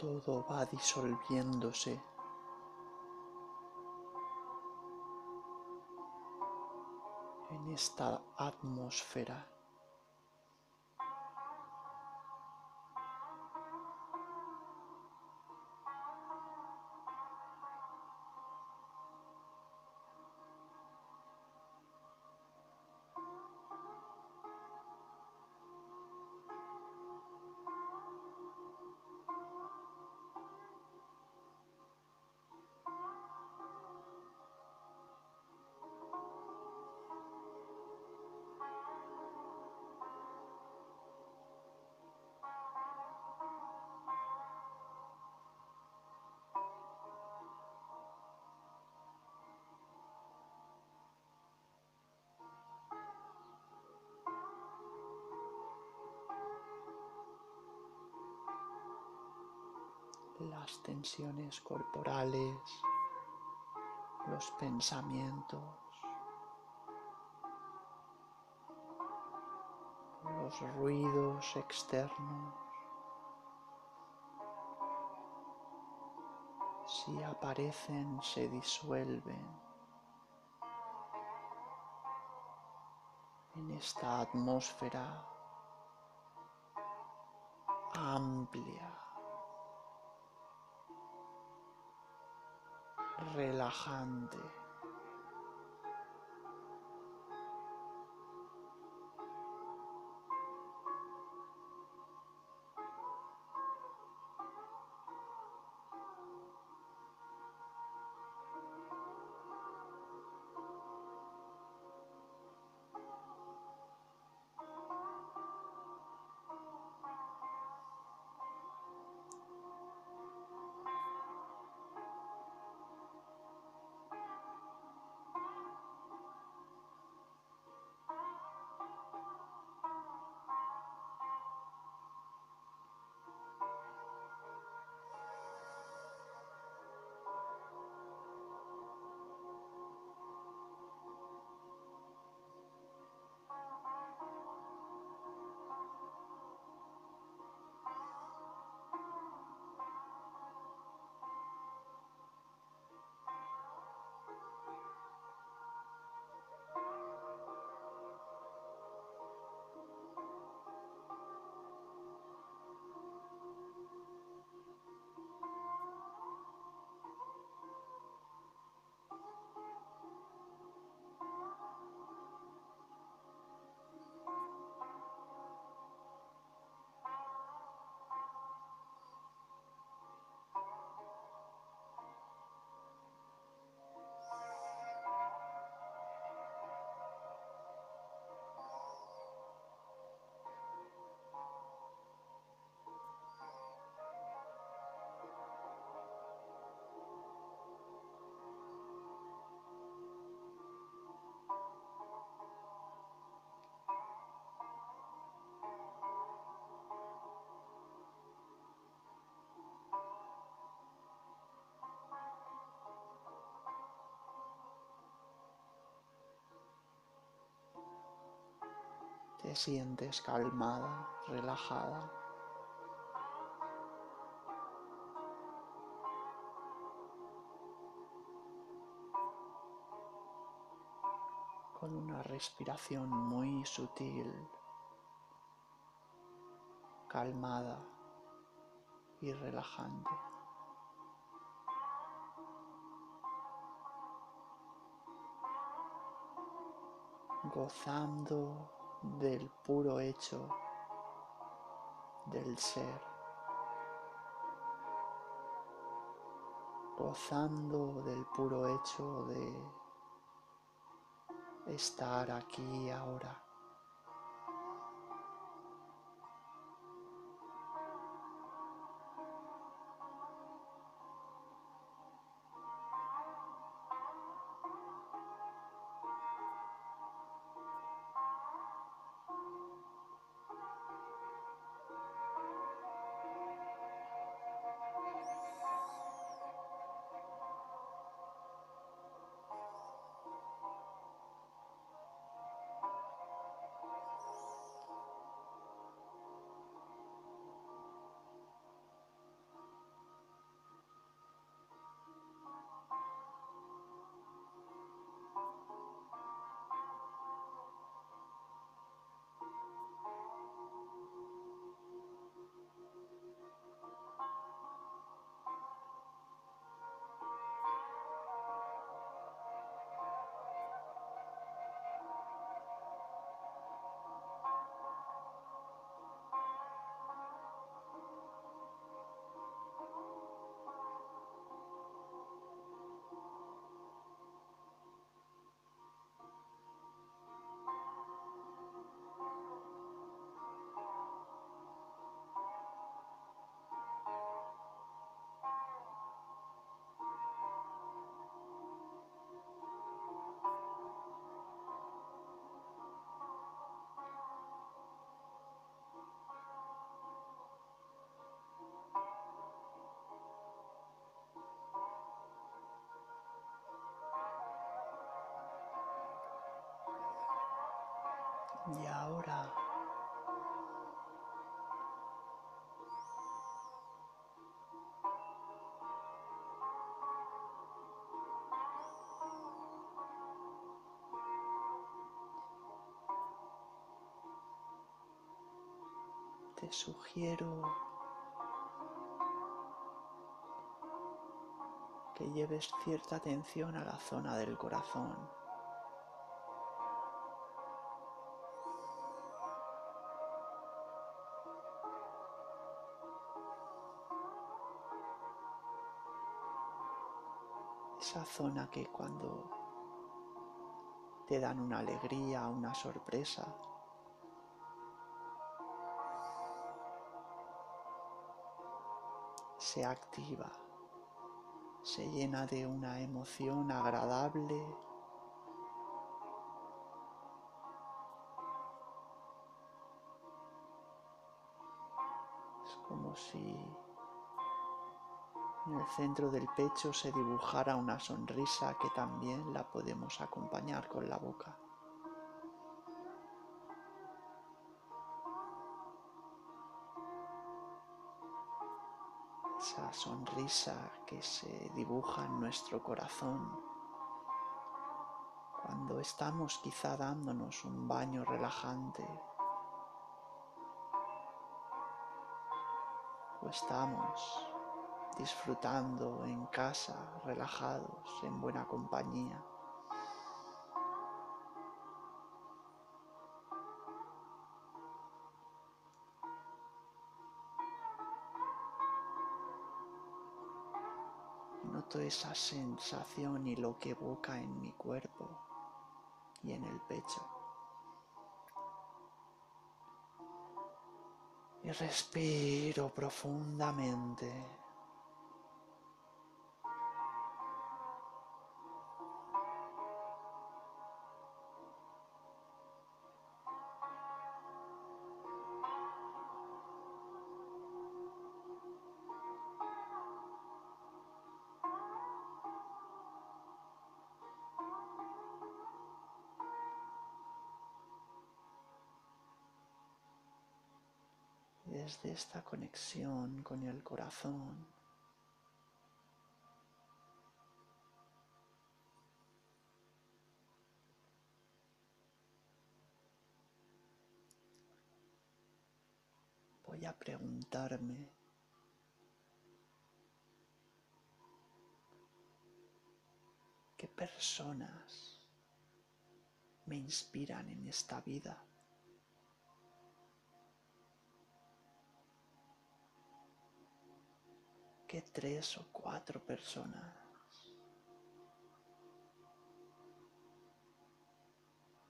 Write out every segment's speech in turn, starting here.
Todo va disolviéndose. en esta atmósfera. Las tensiones corporales, los pensamientos, los ruidos externos. Si aparecen, se disuelven en esta atmósfera amplia. Relajante. Te sientes calmada, relajada. con una respiración muy sutil, calmada y relajante. gozando del puro hecho del ser, gozando del puro hecho de estar aquí ahora. Y ahora te sugiero que lleves cierta atención a la zona del corazón. Zona que cuando te dan una alegría, una sorpresa, se activa, se llena de una emoción agradable. Es como si en el centro del pecho se dibujara una sonrisa que también la podemos acompañar con la boca. esa sonrisa que se dibuja en nuestro corazón cuando estamos quizá dándonos un baño relajante o estamos disfrutando en casa, relajados, en buena compañía. Noto esa sensación y lo que evoca en mi cuerpo y en el pecho. Y respiro profundamente. Desde esta conexión con el corazón. Voy a preguntarme qué personas me inspiran en esta vida. Que tres o cuatro personas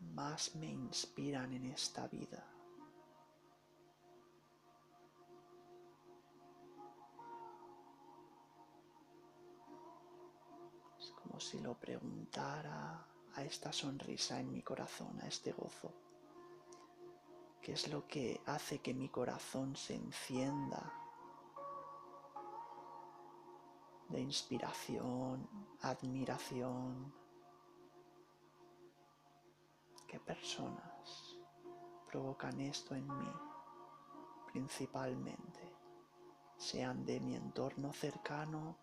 más me inspiran en esta vida. Es como si lo preguntara a esta sonrisa en mi corazón, a este gozo. ¿Qué es lo que hace que mi corazón se encienda de inspiración, admiración. ¿Qué personas provocan esto en mí? Principalmente, sean de mi entorno cercano,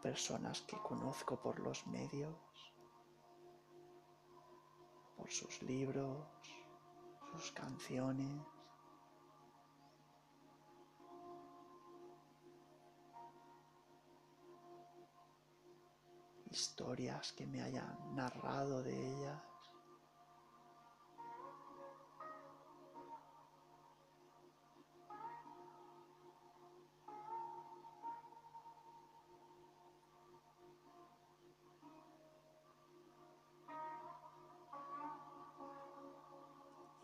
personas que conozco por los medios, por sus libros, sus canciones, historias que me hayan narrado de ellas.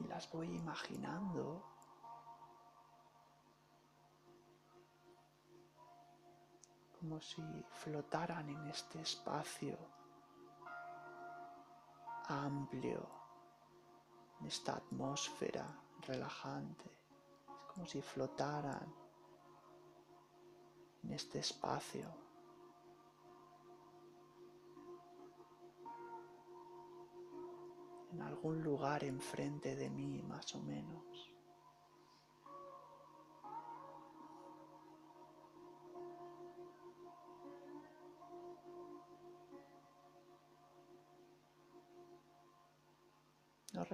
Y las voy imaginando como si flotaran en este espacio amplio, en esta atmósfera relajante. Es como si flotaran en este espacio. en algún lugar enfrente de mí más o menos.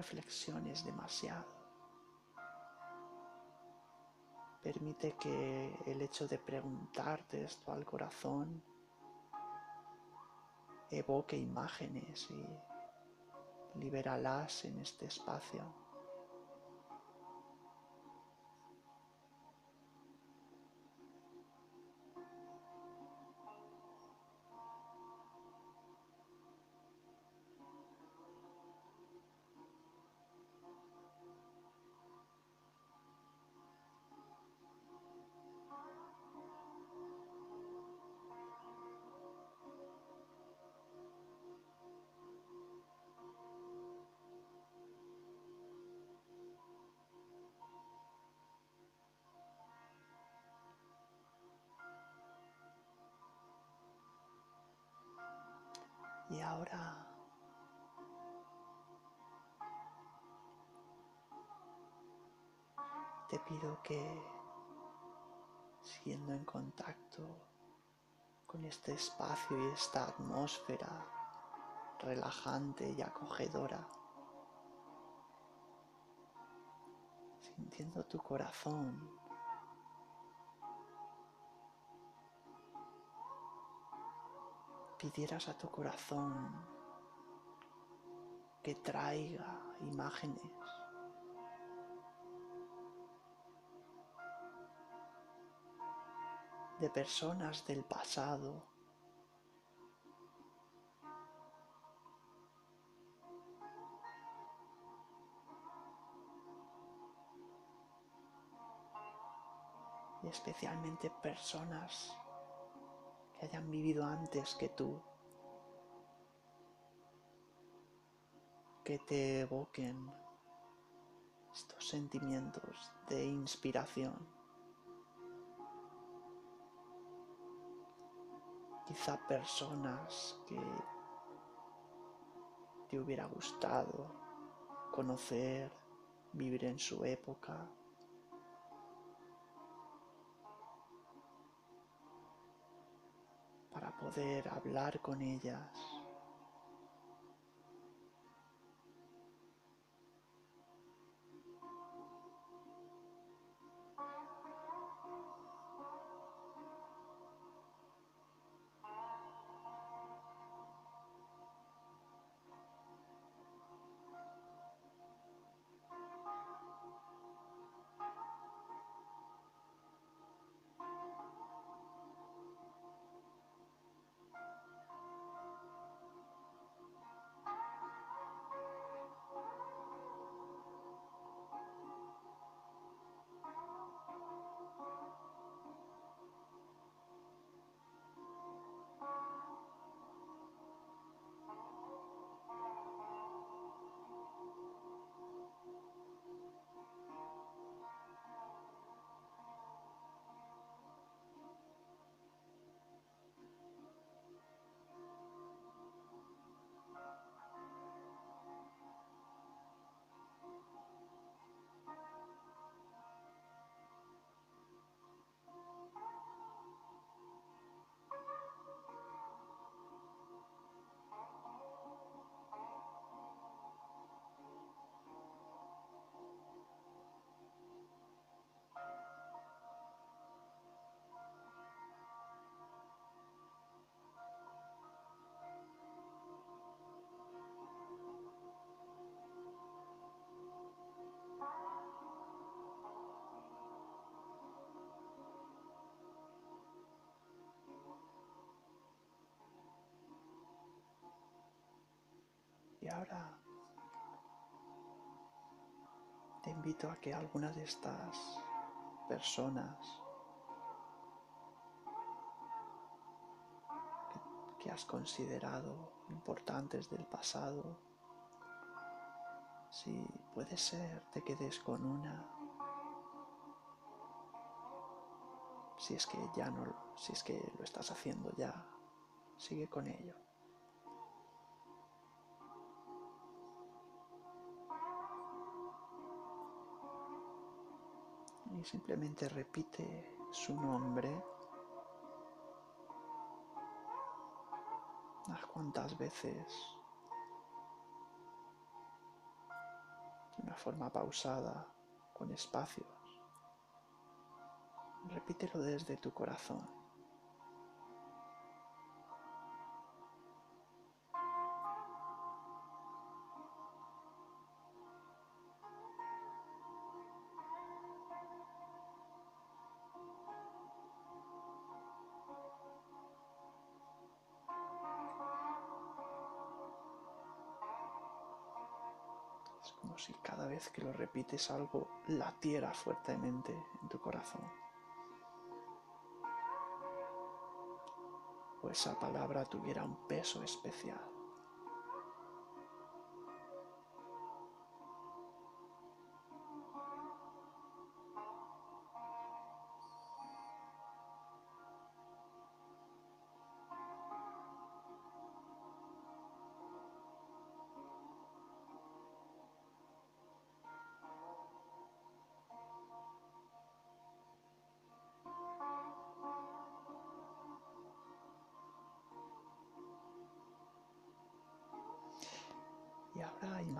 Reflexiones demasiado. Permite que el hecho de preguntarte esto al corazón evoque imágenes y libéralas en este espacio. Ahora. Te pido que, siendo en contacto con este espacio y esta atmósfera relajante y acogedora, sintiendo tu corazón pidieras a tu corazón que traiga imágenes. De personas del pasado. Y especialmente personas hayan vivido antes que tú, que te evoquen estos sentimientos de inspiración. Quizá personas que te hubiera gustado conocer, vivir en su época, para poder hablar con ellas. Ahora te invito a que alguna de estas personas que, que has considerado importantes del pasado, si puede ser, te quedes con una. Si es que ya no, si es que lo estás haciendo ya, sigue con ello. Y simplemente repite su nombre unas cuantas veces de una forma pausada, con espacios. Repítelo desde tu corazón. Si cada vez que lo repites algo latiera fuertemente en tu corazón. O esa palabra tuviera un peso especial.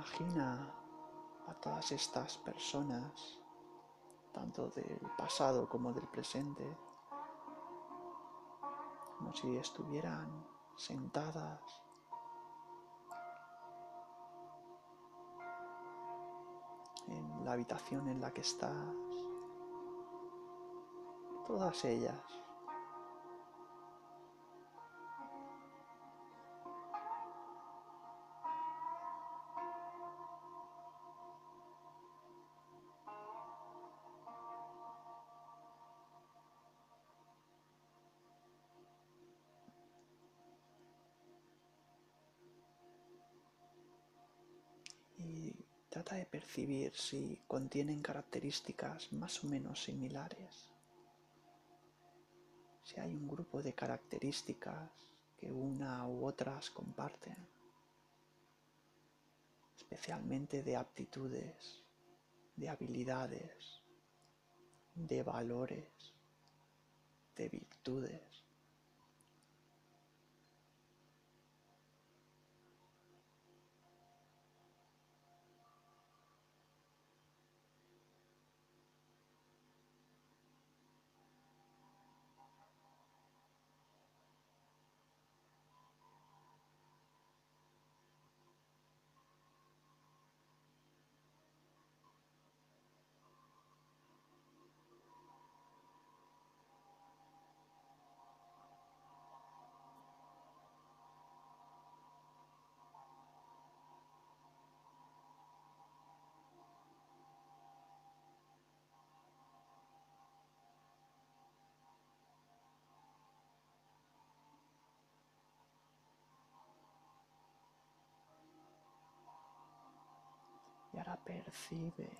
Imagina a todas estas personas, tanto del pasado como del presente, como si estuvieran sentadas en la habitación en la que estás, todas ellas Trata de percibir si contienen características más o menos similares. Si hay un grupo de características que una u otras comparten, especialmente de aptitudes, de habilidades, de valores, de virtudes. Y ahora percibe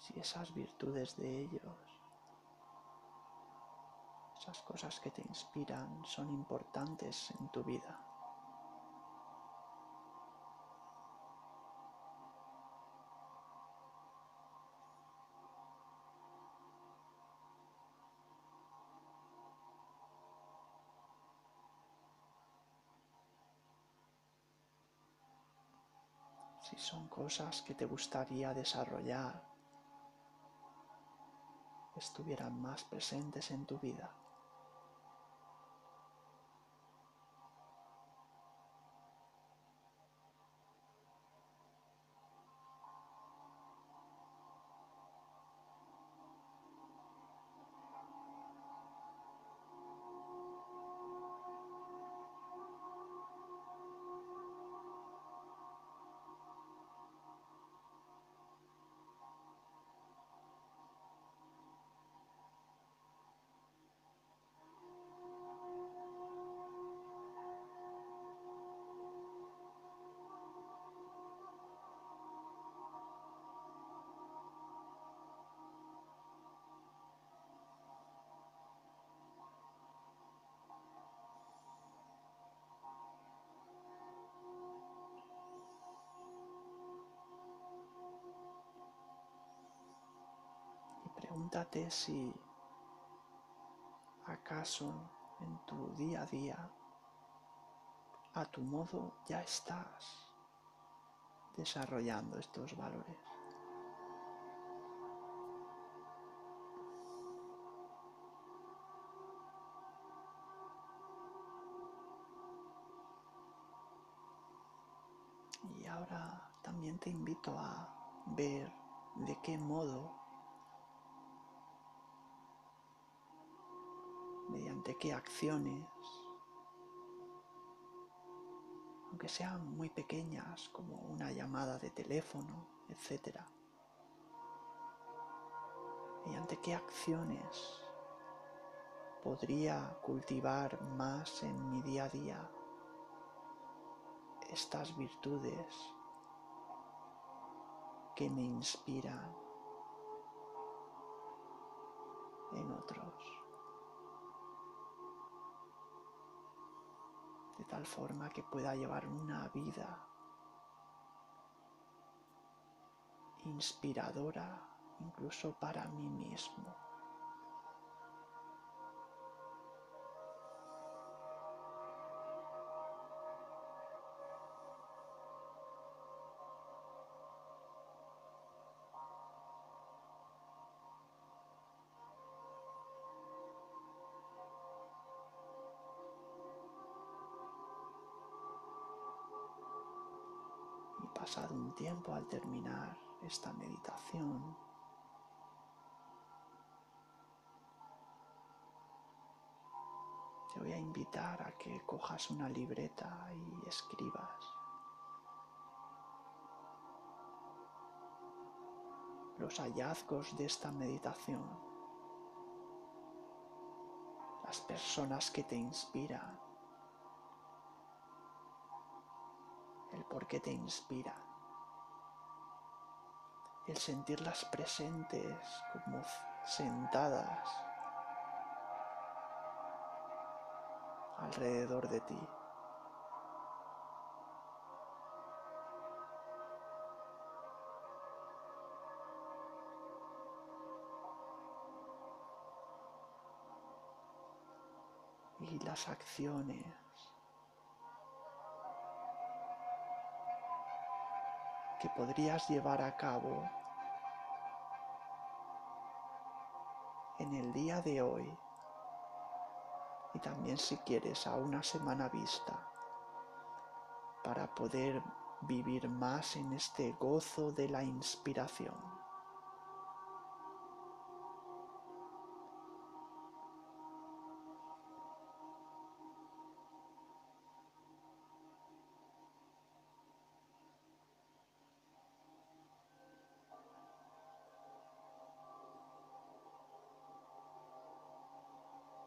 si esas virtudes de ellos, esas cosas que te inspiran son importantes en tu vida. Son cosas que te gustaría desarrollar, estuvieran más presentes en tu vida. Pregúntate si acaso en tu día a día, a tu modo, ya estás desarrollando estos valores. Y ahora también te invito a ver de qué modo, mediante qué acciones, aunque sean muy pequeñas como una llamada de teléfono, etc. Mediante qué acciones podría cultivar más en mi día a día estas virtudes que me inspiran en otros. Tal forma que pueda llevar una vida inspiradora incluso para mí mismo. Al terminar esta meditación, te voy a invitar a que cojas una libreta y escribas. los hallazgos de esta meditación, las personas que te inspiran, el por qué te inspira, el sentirlas presentes como sentadas alrededor de ti. y las acciones que podrías llevar a cabo en el día de hoy y también si quieres a una semana vista para poder vivir más en este gozo de la inspiración.